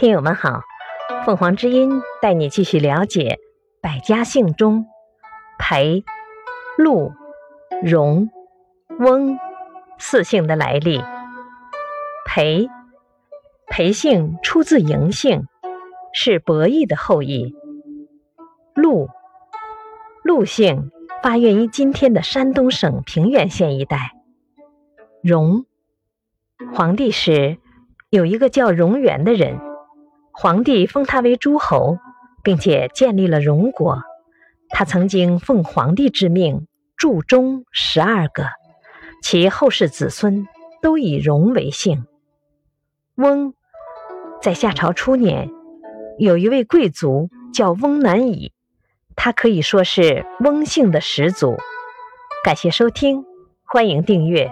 听友们好，凤凰之音带你继续了解百家姓中裴、陆、荣、翁四姓的来历。裴，裴姓出自嬴姓，是伯益的后裔。陆，陆姓发源于今天的山东省平原县一带。荣，黄帝时有一个叫荣元的人。皇帝封他为诸侯，并且建立了荣国。他曾经奉皇帝之命铸钟十二个，其后世子孙都以荣为姓。翁，在夏朝初年，有一位贵族叫翁南乙，他可以说是翁姓的始祖。感谢收听，欢迎订阅。